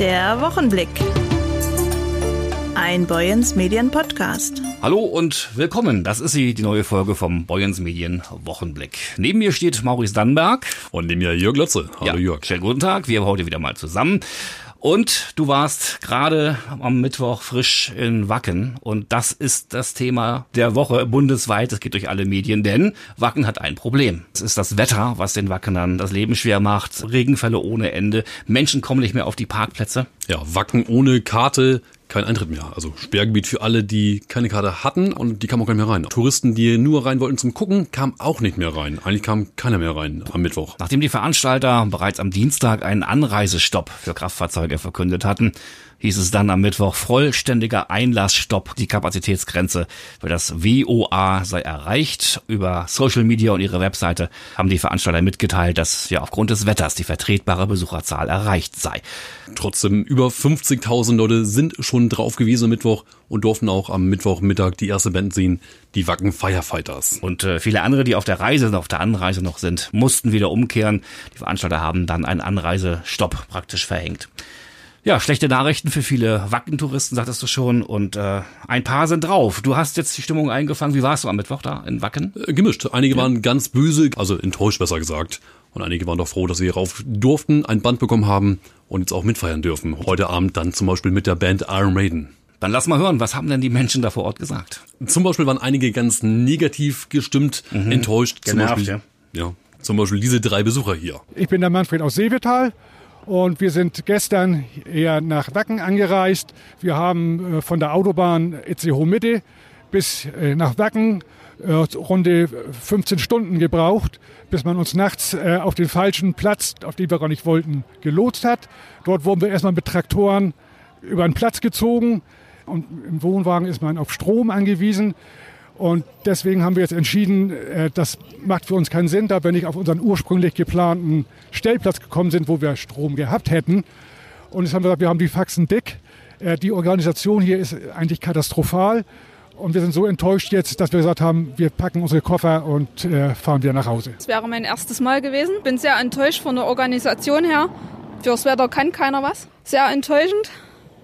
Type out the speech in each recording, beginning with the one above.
Der Wochenblick. Ein Boyens Medien Podcast. Hallo und willkommen. Das ist sie, die neue Folge vom Boyens Medien Wochenblick. Neben mir steht Maurice Dannenberg. Und neben mir Jörg Lotze. Hallo ja, Jörg. Schönen guten Tag. Wir heute wieder mal zusammen. Und du warst gerade am Mittwoch frisch in Wacken. Und das ist das Thema der Woche bundesweit. Es geht durch alle Medien, denn Wacken hat ein Problem. Es ist das Wetter, was den Wackenern das Leben schwer macht. Regenfälle ohne Ende. Menschen kommen nicht mehr auf die Parkplätze. Ja, Wacken ohne Karte kein Eintritt mehr. Also Sperrgebiet für alle, die keine Karte hatten und die kamen auch gar nicht mehr rein. Touristen, die nur rein wollten zum Gucken, kamen auch nicht mehr rein. Eigentlich kam keiner mehr rein am Mittwoch. Nachdem die Veranstalter bereits am Dienstag einen Anreisestopp für Kraftfahrzeuge verkündet hatten, hieß es dann am Mittwoch vollständiger Einlassstopp. Die Kapazitätsgrenze für das WOA sei erreicht. Über Social Media und ihre Webseite haben die Veranstalter mitgeteilt, dass ja aufgrund des Wetters die vertretbare Besucherzahl erreicht sei. Trotzdem über 50.000 Leute sind schon drauf gewesen am Mittwoch und durften auch am Mittwochmittag die erste Band sehen, die Wacken Firefighters. Und äh, viele andere, die auf der Reise, auf der Anreise noch sind, mussten wieder umkehren. Die Veranstalter haben dann einen Anreisestopp praktisch verhängt. Ja, schlechte Nachrichten für viele Wacken-Touristen, sagtest du schon. Und äh, ein paar sind drauf. Du hast jetzt die Stimmung eingefangen. Wie warst du am Mittwoch da in Wacken? Äh, gemischt. Einige ja. waren ganz böse, also enttäuscht besser gesagt. Und einige waren doch froh, dass sie rauf durften, ein Band bekommen haben und jetzt auch mitfeiern dürfen. Heute Abend dann zum Beispiel mit der Band Iron Maiden. Dann lass mal hören, was haben denn die Menschen da vor Ort gesagt? Zum Beispiel waren einige ganz negativ gestimmt, mhm. enttäuscht. Genervt, zum Beispiel, ja. ja. Zum Beispiel diese drei Besucher hier. Ich bin der Manfred aus Seevetal und wir sind gestern eher nach Wacken angereist. Wir haben äh, von der Autobahn Itzehoe Mitte bis äh, nach Wacken runde 15 Stunden gebraucht, bis man uns nachts auf den falschen Platz, auf den wir gar nicht wollten, gelotst hat. Dort wurden wir erstmal mit Traktoren über einen Platz gezogen und im Wohnwagen ist man auf Strom angewiesen. Und deswegen haben wir jetzt entschieden, äh, das macht für uns keinen Sinn, da wir nicht auf unseren ursprünglich geplanten Stellplatz gekommen sind, wo wir Strom gehabt hätten. Und jetzt haben wir gesagt, wir haben die Faxen dick. Äh, die Organisation hier ist eigentlich katastrophal. Und wir sind so enttäuscht jetzt, dass wir gesagt haben, wir packen unsere Koffer und äh, fahren wieder nach Hause. Es wäre mein erstes Mal gewesen. Bin sehr enttäuscht von der Organisation her. Fürs Wetter kann keiner was. Sehr enttäuschend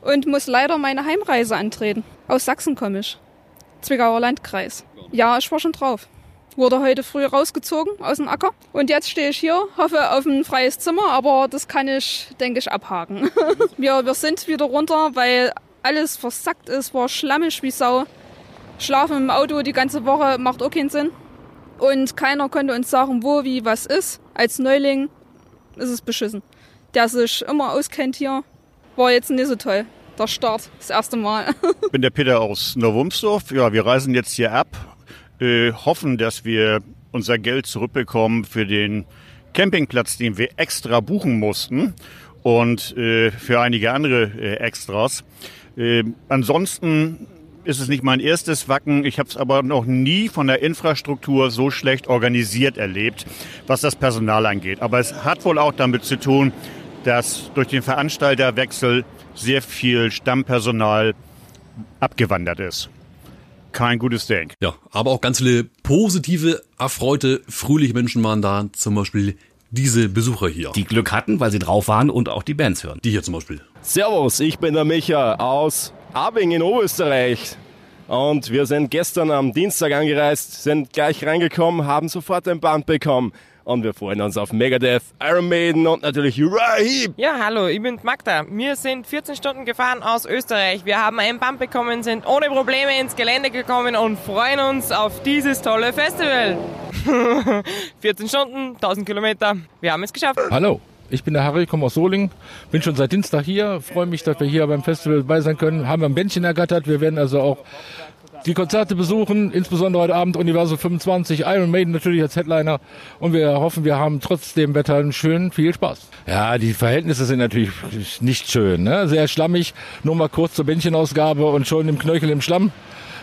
und muss leider meine Heimreise antreten. Aus Sachsen komme ich. Zwickauer Landkreis. Ja, ich war schon drauf. Wurde heute früh rausgezogen aus dem Acker. Und jetzt stehe ich hier, hoffe auf ein freies Zimmer, aber das kann ich, denke ich, abhaken. wir, wir sind wieder runter, weil alles versackt ist, war schlammig wie Sau. Schlafen im Auto die ganze Woche macht auch keinen Sinn. Und keiner konnte uns sagen, wo, wie, was ist. Als Neuling ist es beschissen. Der sich immer auskennt hier, war jetzt nicht so toll der Start, das erste Mal. ich bin der Peter aus Neuwumsdorf. Ja, wir reisen jetzt hier ab, äh, hoffen, dass wir unser Geld zurückbekommen für den Campingplatz, den wir extra buchen mussten und äh, für einige andere äh, Extras. Äh, ansonsten ist es nicht mein erstes Wacken. Ich habe es aber noch nie von der Infrastruktur so schlecht organisiert erlebt, was das Personal angeht. Aber es hat wohl auch damit zu tun, dass durch den Veranstalterwechsel sehr viel Stammpersonal abgewandert ist. Kein gutes Denk. Ja, aber auch ganz viele positive, erfreute, fröhliche Menschen waren da. Zum Beispiel diese Besucher hier. Die Glück hatten, weil sie drauf waren und auch die Bands hören. Die hier zum Beispiel. Servus, ich bin der Micha aus Abing in Oberösterreich. Und wir sind gestern am Dienstag angereist, sind gleich reingekommen, haben sofort ein Band bekommen. Und wir freuen uns auf Megadeth, Iron Maiden und natürlich Uriah Heep. Ja, hallo, ich bin Magda. Wir sind 14 Stunden gefahren aus Österreich. Wir haben einen Band bekommen, sind ohne Probleme ins Gelände gekommen und freuen uns auf dieses tolle Festival. 14 Stunden, 1000 Kilometer. Wir haben es geschafft. Hallo. Ich bin der Harry, komme aus Solingen, bin schon seit Dienstag hier, freue mich, dass wir hier beim Festival dabei sein können, haben wir ein Bändchen ergattert, wir werden also auch die Konzerte besuchen, insbesondere heute Abend Universum 25, Iron Maiden natürlich als Headliner. Und wir hoffen, wir haben trotzdem Wetter einen schönen viel Spaß. Ja, die Verhältnisse sind natürlich nicht schön, ne? sehr schlammig. Nur mal kurz zur Bändchenausgabe und schon im Knöchel im Schlamm.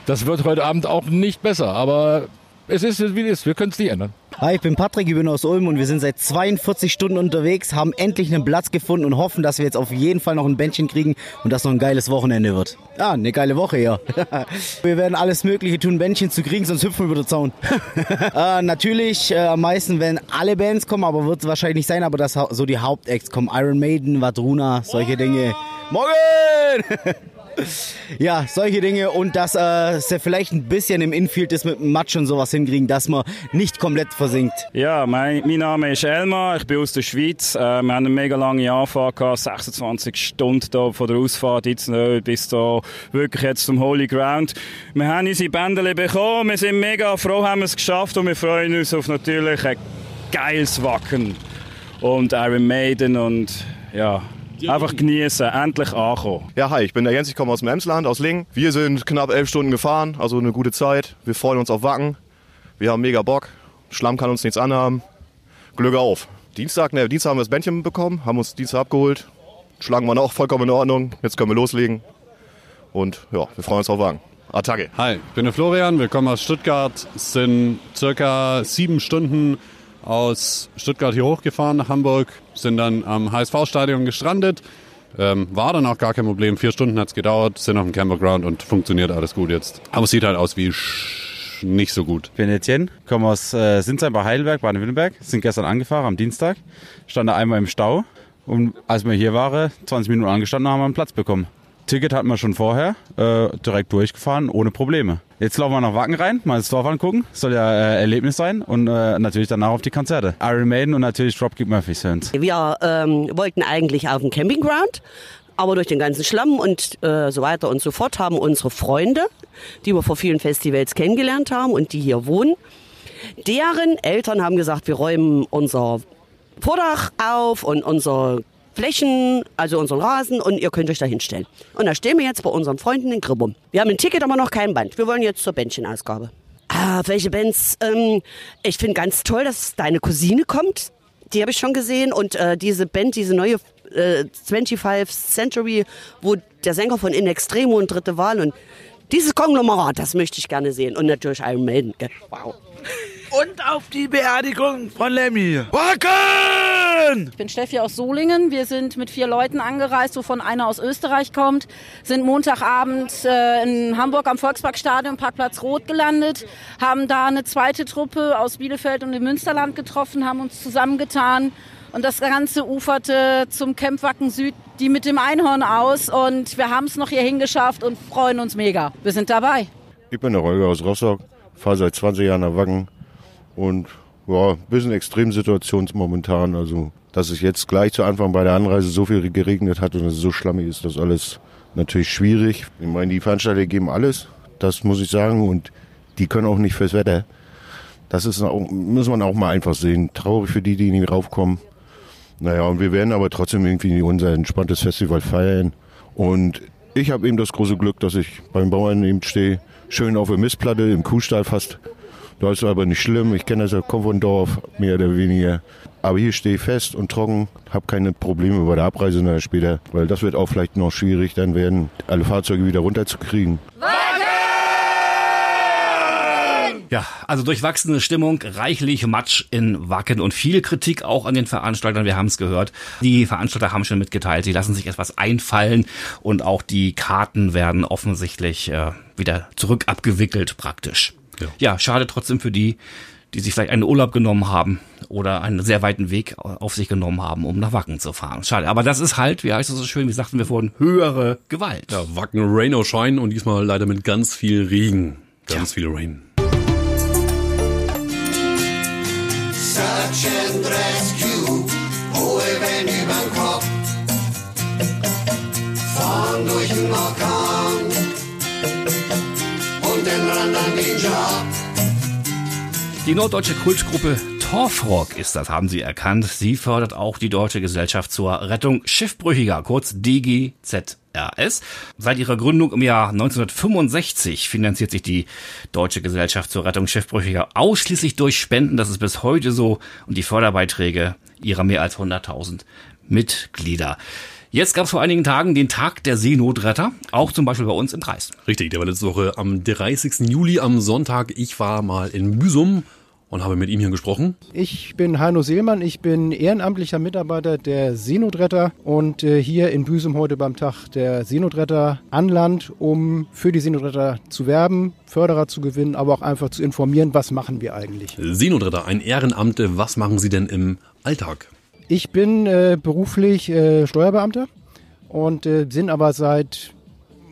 Das wird heute Abend auch nicht besser, aber es ist wie es ist, wir können es nicht ändern. Hi, ich bin Patrick, ich bin aus Ulm und wir sind seit 42 Stunden unterwegs, haben endlich einen Platz gefunden und hoffen, dass wir jetzt auf jeden Fall noch ein Bändchen kriegen und dass noch ein geiles Wochenende wird. Ja, eine geile Woche, ja. wir werden alles Mögliche tun, Bändchen zu kriegen, sonst hüpfen wir über den Zaun. äh, natürlich äh, am meisten, wenn alle Bands kommen, aber wird es wahrscheinlich nicht sein, aber dass so die Hauptacts kommen. Iron Maiden, Vadruna, solche Dinge. Morgen! ja, solche Dinge und dass äh, sie vielleicht ein bisschen im Infield ist mit dem Matsch und sowas hinkriegen, dass man nicht komplett versinkt. Ja, mein, mein Name ist Elmar, ich bin aus der Schweiz. Äh, wir haben eine mega lange Anfahrt gehabt, 26 Stunden da von der Ausfahrt jetzt noch bis da wirklich jetzt zum Holy Ground. Wir haben unsere Bändele bekommen, wir sind mega froh, haben es geschafft und wir freuen uns auf natürlich ein geiles Wacken und Iron Maiden und ja, Einfach genießen, endlich ankommen. Ja, hi, ich bin der Jens, ich komme aus dem Emsland, aus Lingen. Wir sind knapp elf Stunden gefahren, also eine gute Zeit. Wir freuen uns auf Wacken. Wir haben mega Bock. Schlamm kann uns nichts anhaben. Glück auf. Dienstag, ne, Dienstag haben wir das Bändchen bekommen, haben uns Dienstag abgeholt. Schlagen wir noch vollkommen in Ordnung. Jetzt können wir loslegen. Und ja, wir freuen uns auf Wacken. Attacke. Hi, ich bin der Florian, wir kommen aus Stuttgart. Es sind circa sieben Stunden aus Stuttgart hier hochgefahren nach Hamburg, sind dann am HSV-Stadion gestrandet. Ähm, war dann auch gar kein Problem. Vier Stunden hat es gedauert, sind auf dem Camperground und funktioniert alles gut jetzt. Aber es sieht halt aus wie nicht so gut. Ich bin Etienne, komme aus äh, Sinsheim bei Heidelberg, Baden-Württemberg. Sind gestern angefahren am Dienstag. Stand da einmal im Stau. Und als wir hier waren, 20 Minuten angestanden, haben wir einen Platz bekommen. Ticket hatten wir schon vorher, äh, direkt durchgefahren, ohne Probleme. Jetzt laufen wir nach Wacken rein, mal das Dorf angucken. Soll ja äh, Erlebnis sein und äh, natürlich danach auf die Konzerte. Iron Maiden und natürlich Dropkick Murphys Fans. Wir ähm, wollten eigentlich auf den Campingground, aber durch den ganzen Schlamm und äh, so weiter und so fort haben unsere Freunde, die wir vor vielen Festivals kennengelernt haben und die hier wohnen, deren Eltern haben gesagt, wir räumen unser Vordach auf und unser Flächen, also unseren Rasen und ihr könnt euch da hinstellen. Und da stehen wir jetzt bei unseren Freunden in Gribbum. Wir haben ein Ticket, aber noch kein Band. Wir wollen jetzt zur Bändchenausgabe. Ah, welche Bands? Ähm, ich finde ganz toll, dass deine Cousine kommt. Die habe ich schon gesehen. Und äh, diese Band, diese neue äh, 25th Century, wo der Sänger von In Extremo und Dritte Wahl und dieses Konglomerat, das möchte ich gerne sehen. Und natürlich Iron Maiden. Wow. Und auf die Beerdigung von Lemmy. Wacken! Ich bin Steffi aus Solingen. Wir sind mit vier Leuten angereist, wovon einer aus Österreich kommt. Sind Montagabend äh, in Hamburg am Volksparkstadion, Parkplatz Rot gelandet. Haben da eine zweite Truppe aus Bielefeld und dem Münsterland getroffen, haben uns zusammengetan. Und das Ganze uferte zum Camp Wacken Süd, die mit dem Einhorn aus. Und wir haben es noch hierhin geschafft und freuen uns mega. Wir sind dabei. Ich bin der Rolger aus Rostock, fahre seit 20 Jahren nach Wacken. Und ja, ein bisschen Extremsituation momentan. Also, dass es jetzt gleich zu Anfang bei der Anreise so viel geregnet hat und es so schlammig ist, das alles natürlich schwierig. Ich meine, die Veranstalter geben alles, das muss ich sagen. Und die können auch nicht fürs Wetter. Das ist auch, muss man auch mal einfach sehen. Traurig für die, die nicht raufkommen. Naja, und wir werden aber trotzdem irgendwie unser entspanntes Festival feiern. Und ich habe eben das große Glück, dass ich beim Bauern eben stehe, schön auf der Mistplatte, im Kuhstall fast das ist aber nicht schlimm. Ich kenne das ja, komme von Dorf, mehr oder weniger. Aber hier stehe ich fest und trocken, habe keine Probleme bei der Abreise nachher später, weil das wird auch vielleicht noch schwierig, dann werden alle Fahrzeuge wieder runterzukriegen. Ja, also durchwachsene Stimmung, reichlich Matsch in Wacken und viel Kritik auch an den Veranstaltern. Wir haben es gehört. Die Veranstalter haben schon mitgeteilt, sie lassen sich etwas einfallen und auch die Karten werden offensichtlich äh, wieder zurück abgewickelt praktisch. Ja. ja, schade trotzdem für die, die sich vielleicht einen Urlaub genommen haben oder einen sehr weiten Weg auf sich genommen haben, um nach Wacken zu fahren. Schade, aber das ist halt, wie heißt es so schön, wie sagten wir vorhin, höhere Gewalt. Ja, Wacken Rain or Shine und diesmal leider mit ganz viel Regen. Ganz ja. viel Rain. Search and Rescue, hohe Wellen übern Kopf, fahren durch den Orkan Die norddeutsche Kultgruppe Torfrock ist das, haben Sie erkannt. Sie fördert auch die Deutsche Gesellschaft zur Rettung Schiffbrüchiger, kurz DGZRS. Seit ihrer Gründung im Jahr 1965 finanziert sich die Deutsche Gesellschaft zur Rettung Schiffbrüchiger ausschließlich durch Spenden. Das ist bis heute so. Und die Förderbeiträge ihrer mehr als 100.000 Mitglieder. Jetzt gab es vor einigen Tagen den Tag der Seenotretter, auch zum Beispiel bei uns im Kreis. Richtig, der war letzte Woche am 30. Juli am Sonntag. Ich war mal in Büsum und habe mit ihm hier gesprochen. Ich bin Heino Seelmann, ich bin ehrenamtlicher Mitarbeiter der Seenotretter und äh, hier in Büsum heute beim Tag der Seenotretter an Land, um für die Seenotretter zu werben, Förderer zu gewinnen, aber auch einfach zu informieren, was machen wir eigentlich. Seenotretter, ein Ehrenamt, was machen Sie denn im Alltag? Ich bin äh, beruflich äh, Steuerbeamter und äh, bin aber seit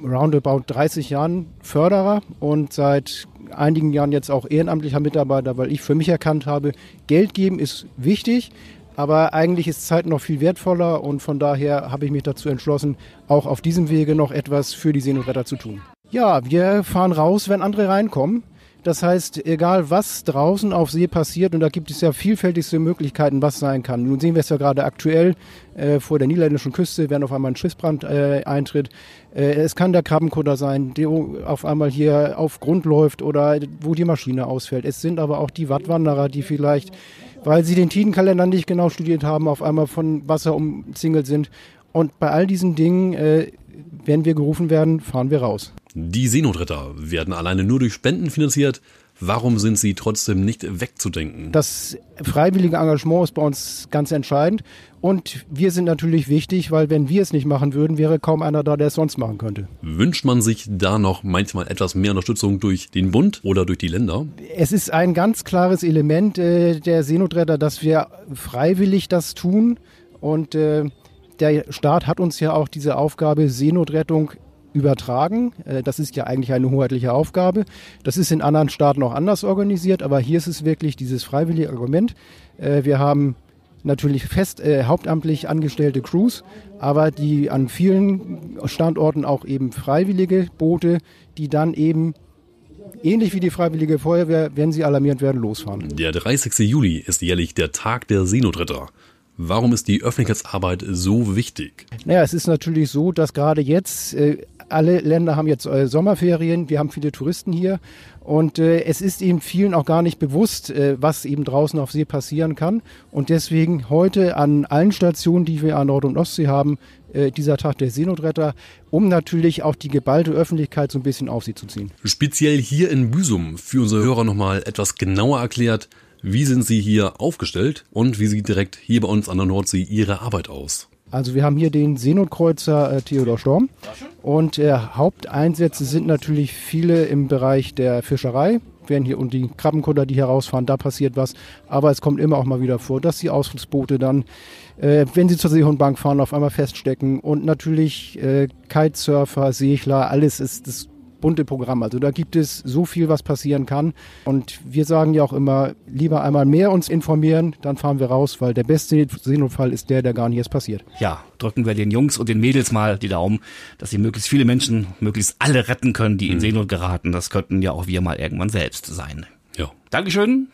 roundabout 30 Jahren Förderer und seit einigen Jahren jetzt auch ehrenamtlicher Mitarbeiter, weil ich für mich erkannt habe, Geld geben ist wichtig, aber eigentlich ist Zeit noch viel wertvoller und von daher habe ich mich dazu entschlossen, auch auf diesem Wege noch etwas für die Seenotretter zu tun. Ja, wir fahren raus, wenn andere reinkommen. Das heißt, egal was draußen auf See passiert, und da gibt es ja vielfältigste Möglichkeiten, was sein kann. Nun sehen wir es ja gerade aktuell äh, vor der niederländischen Küste, wenn auf einmal ein Schiffsbrand äh, eintritt. Äh, es kann der Krabbenkutter sein, der auf einmal hier auf Grund läuft oder wo die Maschine ausfällt. Es sind aber auch die Wattwanderer, die vielleicht, weil sie den Tidenkalender nicht genau studiert haben, auf einmal von Wasser umzingelt sind. Und bei all diesen Dingen, äh, wenn wir gerufen werden, fahren wir raus. Die Seenotretter werden alleine nur durch Spenden finanziert. Warum sind sie trotzdem nicht wegzudenken? Das freiwillige Engagement ist bei uns ganz entscheidend. Und wir sind natürlich wichtig, weil wenn wir es nicht machen würden, wäre kaum einer da, der es sonst machen könnte. Wünscht man sich da noch manchmal etwas mehr Unterstützung durch den Bund oder durch die Länder? Es ist ein ganz klares Element äh, der Seenotretter, dass wir freiwillig das tun. Und äh, der Staat hat uns ja auch diese Aufgabe Seenotrettung übertragen. Äh, das ist ja eigentlich eine hoheitliche Aufgabe. Das ist in anderen Staaten auch anders organisiert, aber hier ist es wirklich dieses freiwillige Argument. Äh, wir haben natürlich fest äh, hauptamtlich angestellte Crews, aber die an vielen Standorten auch eben freiwillige Boote, die dann eben ähnlich wie die Freiwillige Feuerwehr, wenn sie alarmiert werden, losfahren. Der 30. Juli ist jährlich der Tag der Seenotretter. Warum ist die Öffentlichkeitsarbeit so wichtig? Naja, es ist natürlich so, dass gerade jetzt äh, alle Länder haben jetzt äh, Sommerferien, wir haben viele Touristen hier und äh, es ist eben vielen auch gar nicht bewusst, äh, was eben draußen auf See passieren kann. Und deswegen heute an allen Stationen, die wir an Nord- und Ostsee haben, äh, dieser Tag der Seenotretter, um natürlich auch die geballte Öffentlichkeit so ein bisschen auf sie zu ziehen. Speziell hier in Büsum, für unsere Hörer nochmal etwas genauer erklärt, wie sind Sie hier aufgestellt und wie sieht direkt hier bei uns an der Nordsee Ihre Arbeit aus? Also wir haben hier den Seenotkreuzer äh, Theodor Storm und äh, Haupteinsätze sind natürlich viele im Bereich der Fischerei. Werden hier und die Krabbenkutter, die hier rausfahren, da passiert was. Aber es kommt immer auch mal wieder vor, dass die Ausflugsboote dann, äh, wenn sie zur Seehundbank fahren, auf einmal feststecken. Und natürlich äh, Kitesurfer, Segler, alles ist das bunte Programm. Also da gibt es so viel, was passieren kann. Und wir sagen ja auch immer, lieber einmal mehr uns informieren, dann fahren wir raus, weil der beste Seenotfall ist der, der gar nicht erst passiert. Ja, drücken wir den Jungs und den Mädels mal die Daumen, dass sie möglichst viele Menschen, möglichst alle retten können, die in Seenot geraten. Das könnten ja auch wir mal irgendwann selbst sein. Ja. Dankeschön.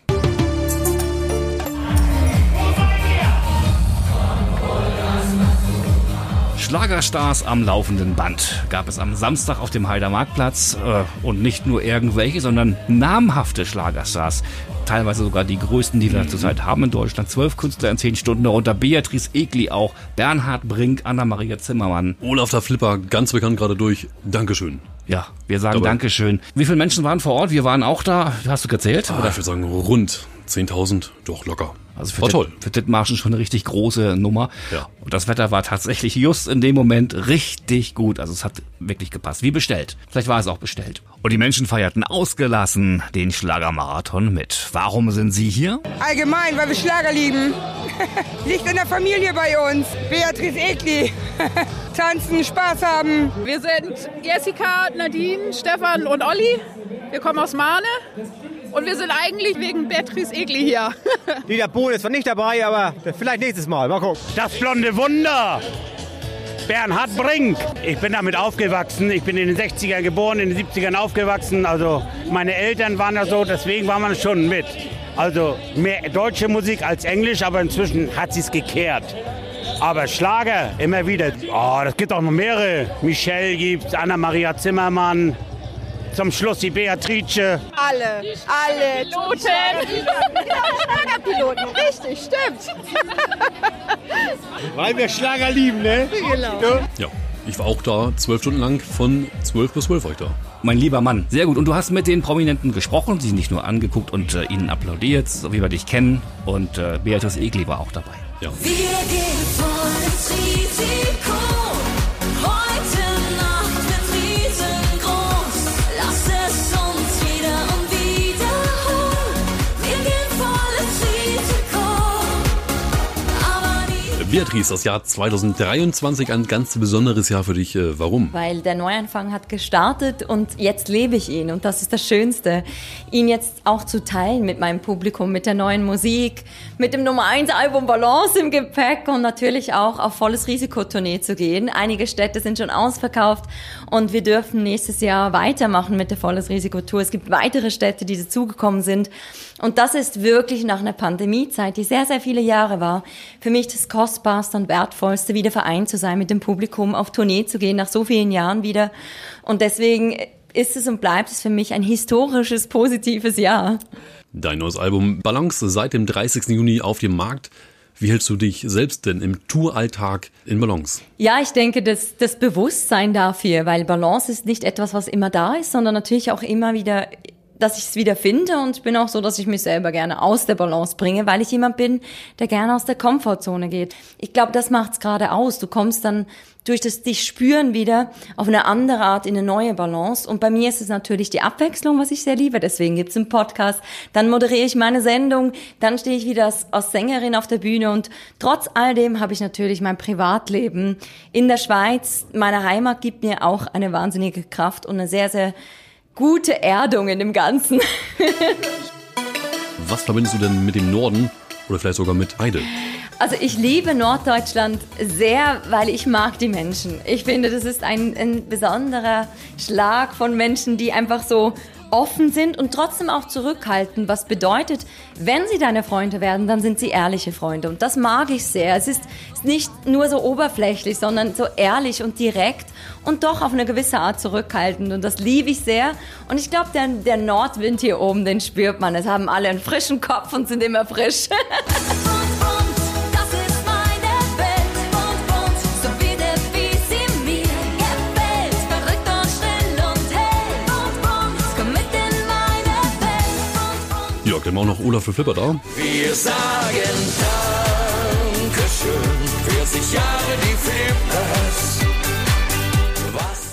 Schlagerstars am laufenden Band gab es am Samstag auf dem Heider Marktplatz äh, und nicht nur irgendwelche, sondern namhafte Schlagerstars. Teilweise sogar die größten, die wir zurzeit haben in Deutschland. Zwölf Künstler in zehn Stunden, darunter Beatrice Egli auch, Bernhard Brink, Anna-Maria Zimmermann. Olaf der Flipper, ganz bekannt gerade durch. Dankeschön. Ja, wir sagen Aber- Dankeschön. Wie viele Menschen waren vor Ort? Wir waren auch da. Hast du gezählt? Ah, ich würde sagen rund 10.000, doch locker. Also für War toll. Für Dithmarschen schon eine richtig große Nummer. Ja. Und das Wetter war tatsächlich just in dem Moment richtig gut. Also es hat wirklich gepasst. Wie bestellt. Vielleicht war es auch bestellt. Und die Menschen feierten ausgelassen den Schlagermarathon mit. Warum sind Sie hier? Allgemein, weil wir Schlager lieben. Liegt in der Familie bei uns. Beatrice Egli. Tanzen, Spaß haben. Wir sind Jessica, Nadine, Stefan und Olli. Wir kommen aus Mahne. Und wir sind eigentlich wegen Beatrice Egli hier. Dieter Bohlen ist zwar nicht dabei, aber vielleicht nächstes Mal. Mal gucken. Das blonde Wunder. Bernhard Brink. Ich bin damit aufgewachsen. Ich bin in den 60ern geboren, in den 70ern aufgewachsen. Also meine Eltern waren da so, deswegen war man schon mit. Also mehr deutsche Musik als Englisch, aber inzwischen hat sie es gekehrt. Aber Schlager immer wieder. Oh, das gibt auch noch mehrere. Michelle gibt's, Anna-Maria Zimmermann. Zum Schluss die Beatrice. Alle, alle Toten. Schlagerpiloten, richtig, stimmt. Weil wir Schlager lieben, ne? Genau. Ja, ich war auch da, zwölf Stunden lang, von 12 bis 12 war ich da. Mein lieber Mann, sehr gut. Und du hast mit den Prominenten gesprochen, sie nicht nur angeguckt und äh, ihnen applaudiert, so wie wir dich kennen. Und äh, Beatrice Egli war auch dabei. Wir gehen voll ins Risiko. Beatrice, das Jahr 2023 ein ganz besonderes Jahr für dich. Äh, Warum? Weil der Neuanfang hat gestartet und jetzt lebe ich ihn und das ist das Schönste. Ihn jetzt auch zu teilen mit meinem Publikum, mit der neuen Musik, mit dem Nummer 1 Album Balance im Gepäck und natürlich auch auf volles Risikotournee zu gehen. Einige Städte sind schon ausverkauft und wir dürfen nächstes Jahr weitermachen mit der volles Risikotour. Es gibt weitere Städte, die dazugekommen sind und das ist wirklich nach einer Pandemiezeit, die sehr, sehr viele Jahre war, für mich das Kostbarste und Wertvollste, wieder vereint zu sein mit dem Publikum, auf Tournee zu gehen, nach so vielen Jahren wieder. Und deswegen ist es und bleibt es für mich ein historisches, positives Jahr. Dein neues Album Balance seit dem 30. Juni auf dem Markt. Wie hältst du dich selbst denn im Touralltag in Balance? Ja, ich denke, das, das Bewusstsein dafür, weil Balance ist nicht etwas, was immer da ist, sondern natürlich auch immer wieder dass ich es wieder finde und bin auch so, dass ich mich selber gerne aus der Balance bringe, weil ich jemand bin, der gerne aus der Komfortzone geht. Ich glaube, das macht's gerade aus. Du kommst dann durch das dich spüren wieder auf eine andere Art in eine neue Balance. Und bei mir ist es natürlich die Abwechslung, was ich sehr liebe. Deswegen gibt's einen Podcast. Dann moderiere ich meine Sendung. Dann stehe ich wieder als, als Sängerin auf der Bühne. Und trotz all dem habe ich natürlich mein Privatleben in der Schweiz. Meine Heimat gibt mir auch eine wahnsinnige Kraft und eine sehr, sehr gute Erdung in dem Ganzen. Was verbindest du denn mit dem Norden oder vielleicht sogar mit Heide? Also ich liebe Norddeutschland sehr, weil ich mag die Menschen. Ich finde, das ist ein, ein besonderer Schlag von Menschen, die einfach so offen sind und trotzdem auch zurückhalten, was bedeutet, wenn sie deine Freunde werden, dann sind sie ehrliche Freunde. Und das mag ich sehr. Es ist, nicht nur so oberflächlich, sondern so ehrlich und direkt und doch auf eine gewisse Art zurückhaltend. Und das liebe ich sehr. Und ich glaube, der, der Nordwind hier oben, den spürt man. Es haben alle einen frischen Kopf und sind immer frisch. Wir auch noch Olaf für Flipper da? Wir sagen Dankeschön. 40 Jahre die Flippers.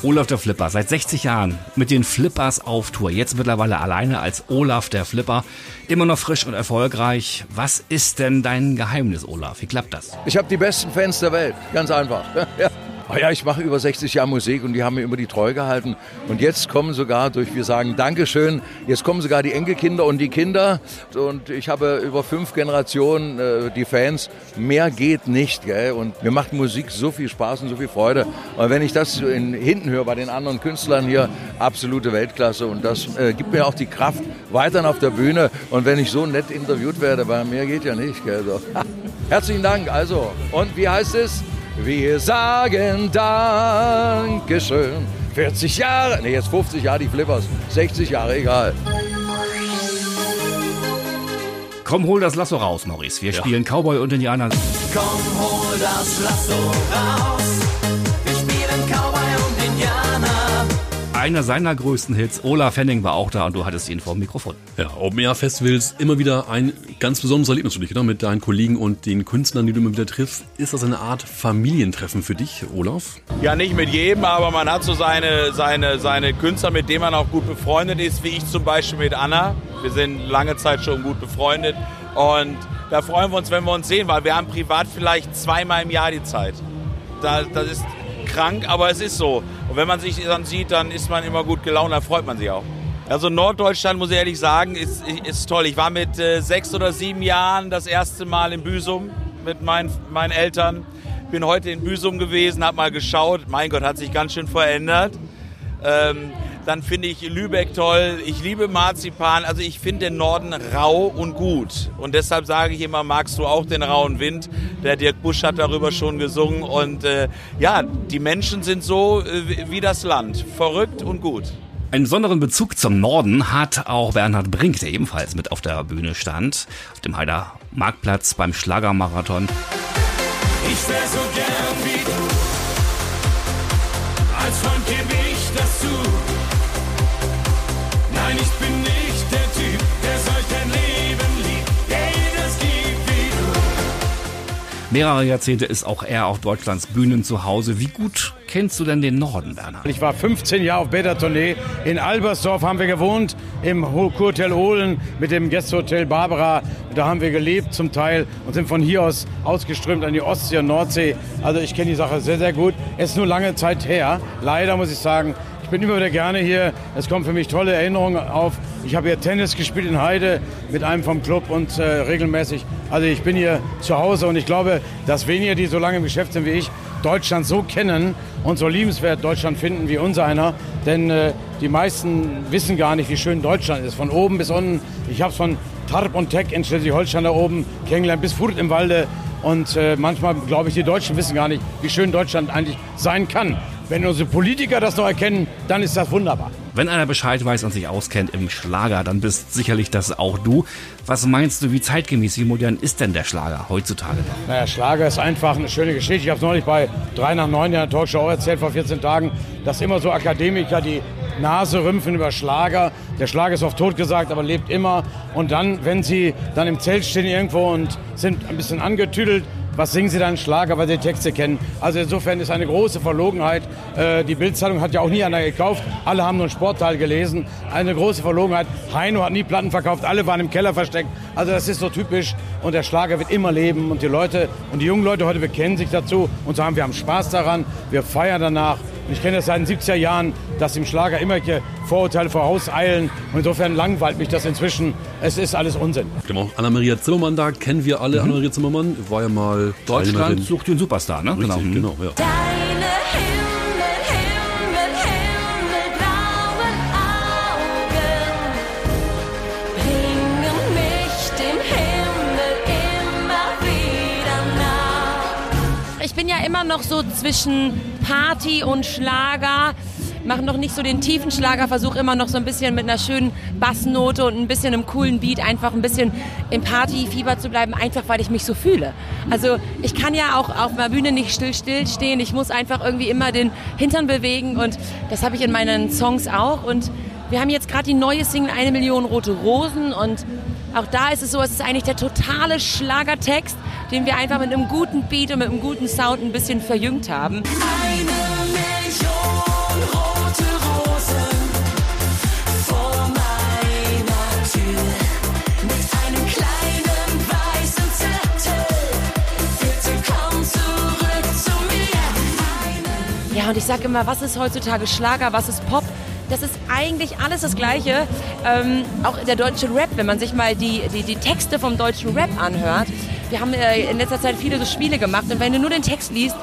Olaf der Flipper, seit 60 Jahren mit den Flippers auf Tour. Jetzt mittlerweile alleine als Olaf der Flipper. Immer noch frisch und erfolgreich. Was ist denn dein Geheimnis, Olaf? Wie klappt das? Ich habe die besten Fans der Welt, ganz einfach. Ja. Oh ja, ich mache über 60 Jahre Musik und die haben mir immer die treu gehalten. Und jetzt kommen sogar durch, wir sagen Dankeschön, jetzt kommen sogar die Enkelkinder und die Kinder. Und ich habe über fünf Generationen äh, die Fans. Mehr geht nicht. Gell? Und mir macht Musik so viel Spaß und so viel Freude. Und wenn ich das in, hinten höre bei den anderen Künstlern hier, absolute Weltklasse. Und das äh, gibt mir auch die Kraft weiterhin auf der Bühne. Und wenn ich so nett interviewt werde, weil mehr geht ja nicht. Gell? So. Herzlichen Dank. Also, und wie heißt es? Wir sagen Dankeschön. 40 Jahre, nee, jetzt 50 Jahre die Flippers, 60 Jahre, egal. Komm, hol das Lasso raus, Maurice. Wir spielen Cowboy und Indianer. Komm, hol das Lasso raus. Einer seiner größten Hits, Olaf Henning, war auch da und du hattest ihn vor dem Mikrofon. Ja, Open Air Festivals immer wieder ein ganz besonderes Erlebnis für dich, oder? Mit deinen Kollegen und den Künstlern, die du immer wieder triffst. Ist das eine Art Familientreffen für dich, Olaf? Ja, nicht mit jedem, aber man hat so seine, seine, seine Künstler, mit denen man auch gut befreundet ist, wie ich zum Beispiel mit Anna. Wir sind lange Zeit schon gut befreundet und da freuen wir uns, wenn wir uns sehen, weil wir haben privat vielleicht zweimal im Jahr die Zeit. Da, das ist krank, aber es ist so. Und wenn man sich dann sieht, dann ist man immer gut gelaunt, dann freut man sich auch. Also Norddeutschland, muss ich ehrlich sagen, ist, ist toll. Ich war mit äh, sechs oder sieben Jahren das erste Mal in Büsum mit meinen, meinen Eltern. Bin heute in Büsum gewesen, habe mal geschaut. Mein Gott, hat sich ganz schön verändert. Ähm, dann finde ich Lübeck toll. Ich liebe Marzipan. Also ich finde den Norden rau und gut. Und deshalb sage ich immer, magst du auch den rauen Wind? Der Dirk Busch hat darüber schon gesungen. Und äh, ja, die Menschen sind so äh, wie das Land. Verrückt und gut. Einen besonderen Bezug zum Norden hat auch Bernhard Brink, der ebenfalls mit auf der Bühne stand, auf dem Heider Marktplatz beim Schlagermarathon. Ich wär so gern wie du. Als Freund gebe Mehrere Jahrzehnte ist auch er auf Deutschlands Bühnen zu Hause. Wie gut kennst du denn den Norden, Bernhard? Ich war 15 Jahre auf Beta-Tournee. In Albersdorf haben wir gewohnt, im Hotel Ohlen mit dem Gästehotel Barbara. Da haben wir gelebt zum Teil und sind von hier aus ausgeströmt an die Ostsee und Nordsee. Also ich kenne die Sache sehr, sehr gut. Es ist nur lange Zeit her. Leider muss ich sagen, ich bin immer wieder gerne hier. Es kommen für mich tolle Erinnerungen auf. Ich habe hier Tennis gespielt in Heide mit einem vom Club und äh, regelmäßig. Also ich bin hier zu Hause und ich glaube, dass weniger, die so lange im Geschäft sind wie ich, Deutschland so kennen und so liebenswert Deutschland finden wie unser einer. Denn äh, die meisten wissen gar nicht, wie schön Deutschland ist. Von oben bis unten. Ich habe es von Tarp und Teck in Schleswig-Holstein da oben kennengelernt, bis Furt im Walde. Und äh, manchmal, glaube ich, die Deutschen wissen gar nicht, wie schön Deutschland eigentlich sein kann. Wenn unsere Politiker das noch erkennen, dann ist das wunderbar. Wenn einer Bescheid weiß und sich auskennt im Schlager, dann bist sicherlich das auch du. Was meinst du, wie zeitgemäß, wie modern ist denn der Schlager heutzutage noch? Naja, Schlager ist einfach eine schöne Geschichte. Ich habe es neulich bei 3 nach 9 in der Talkshow auch erzählt vor 14 Tagen, dass immer so Akademiker die Nase rümpfen über Schlager. Der Schlager ist oft tot gesagt, aber lebt immer. Und dann, wenn sie dann im Zelt stehen irgendwo und sind ein bisschen angetüdelt, was singen sie dann Schlager, weil sie die Texte kennen. Also insofern ist eine große Verlogenheit. Äh, die Bildzeitung hat ja auch nie einer gekauft. Alle haben nur einen Sportteil gelesen. Eine große Verlogenheit. Heino hat nie Platten verkauft. Alle waren im Keller versteckt. Also das ist so typisch. Und der Schlager wird immer leben. Und die Leute und die jungen Leute heute bekennen sich dazu und sagen, wir haben Spaß daran. Wir feiern danach. Und ich kenne das seit den 70er Jahren, dass im Schlager immer Vorurteile vorauseilen. Und insofern langweilt mich das inzwischen. Es ist alles Unsinn. Auch Anna-Maria Zimmermann da, kennen wir alle. Mhm. Anna-Maria Zimmermann war ja mal Deutschland sucht den Superstar, ne? Richtig, Mhm. genau, ja. Bringen mich dem Himmel immer wieder nah. Ich bin ja immer noch so zwischen Party und Schlager. Mache noch nicht so den tiefen Schlager, versuche immer noch so ein bisschen mit einer schönen Bassnote und ein bisschen einem coolen Beat einfach ein bisschen im Partyfieber zu bleiben, einfach weil ich mich so fühle. Also ich kann ja auch auf einer Bühne nicht still still stehen. Ich muss einfach irgendwie immer den Hintern bewegen und das habe ich in meinen Songs auch. Und wir haben jetzt gerade die neue Single Eine Million rote Rosen und auch da ist es so, es ist eigentlich der totale Schlagertext, den wir einfach mit einem guten Beat und mit einem guten Sound ein bisschen verjüngt haben. Und ich sage immer, was ist heutzutage Schlager, was ist Pop? Das ist eigentlich alles das Gleiche. Ähm, auch der deutsche Rap, wenn man sich mal die, die, die Texte vom deutschen Rap anhört. Wir haben äh, in letzter Zeit viele so Spiele gemacht und wenn du nur den Text liest,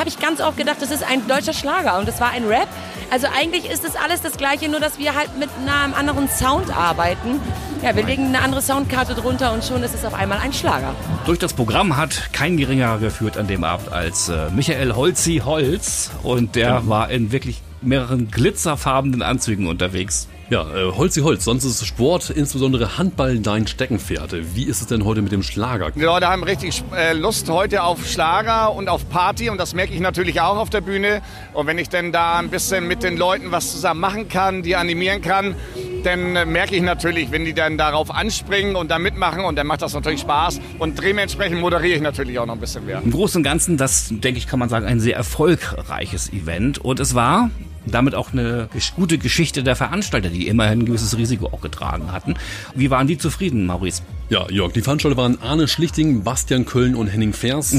habe ich ganz oft gedacht, das ist ein deutscher Schlager und das war ein Rap. Also eigentlich ist es alles das Gleiche, nur dass wir halt mit einem anderen Sound arbeiten. Ja, wir legen eine andere Soundkarte drunter und schon ist es auf einmal ein Schlager. Durch das Programm hat kein geringerer geführt an dem Abend als äh, Michael Holzi Holz und der war in wirklich mehreren glitzerfarbenen Anzügen unterwegs. Ja, äh, Holzi Holz, sonst ist Sport, insbesondere Handball, dein Steckenpferd. Wie ist es denn heute mit dem Schlager? Die Leute haben richtig äh, Lust heute auf Schlager und auf Party und das merke ich natürlich auch auf der Bühne. Und wenn ich denn da ein bisschen mit den Leuten was zusammen machen kann, die animieren kann, dann äh, merke ich natürlich, wenn die dann darauf anspringen und da mitmachen und dann macht das natürlich Spaß und dementsprechend moderiere ich natürlich auch noch ein bisschen mehr. Im Großen und Ganzen, das denke ich, kann man sagen, ein sehr erfolgreiches Event und es war damit auch eine gute Geschichte der Veranstalter, die immerhin ein gewisses Risiko auch getragen hatten. Wie waren die zufrieden, Maurice? Ja, Jörg, die Veranstalter waren Arne Schlichting, Bastian Köln und Henning Vers.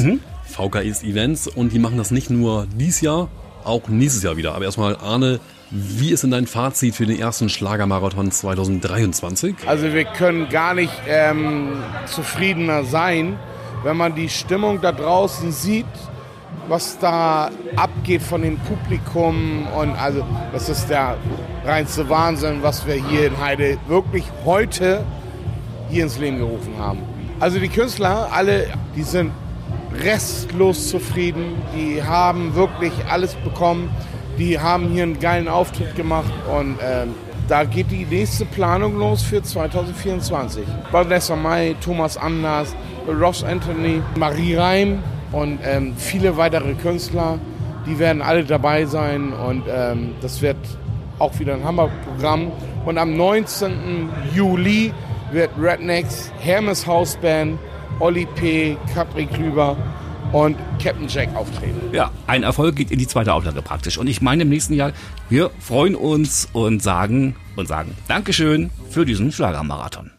VKS Events und die machen das nicht nur dieses Jahr, auch nächstes Jahr wieder. Aber erstmal, Arne, wie ist denn dein Fazit für den ersten Schlagermarathon 2023? Also wir können gar nicht ähm, zufriedener sein, wenn man die Stimmung da draußen sieht, was da abgeht von dem Publikum und also das ist der reinste Wahnsinn, was wir hier in Heide wirklich heute hier ins Leben gerufen haben. Also die Künstler, alle, die sind restlos zufrieden, die haben wirklich alles bekommen, die haben hier einen geilen Auftritt gemacht und ähm, da geht die nächste Planung los für 2024. Vanessa Mai, Thomas Anders, Ross Anthony, Marie Reim und ähm, viele weitere Künstler, die werden alle dabei sein und ähm, das wird auch wieder ein Hammerprogramm. Und am 19. Juli wird Rednecks, Hermes Hausband, Olli P., Katri Klüber und Captain Jack auftreten. Ja, ein Erfolg geht in die zweite Auflage praktisch. Und ich meine im nächsten Jahr, wir freuen uns und sagen und sagen Dankeschön für diesen Schlagermarathon.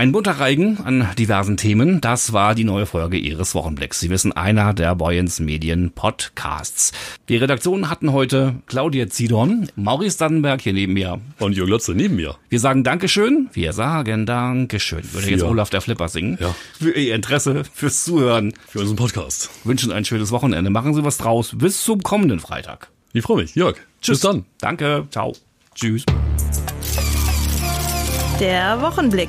Ein bunter Reigen an diversen Themen, das war die neue Folge Ihres Wochenblicks. Sie wissen, einer der Boyens Medien Podcasts. Die Redaktion hatten heute Claudia Zidon, Maurice Dannenberg hier neben mir. Und Jörg Lotze neben mir. Wir sagen Dankeschön. Wir sagen Dankeschön. Würde jetzt Für- Olaf der Flipper singen. Ja. Für Ihr Interesse, fürs Zuhören. Für unseren Podcast. Wünschen ein schönes Wochenende. Machen Sie was draus. Bis zum kommenden Freitag. Ich freue mich. Jörg. Tschüss. Bis dann. Danke. Ciao. Tschüss. Der Wochenblick.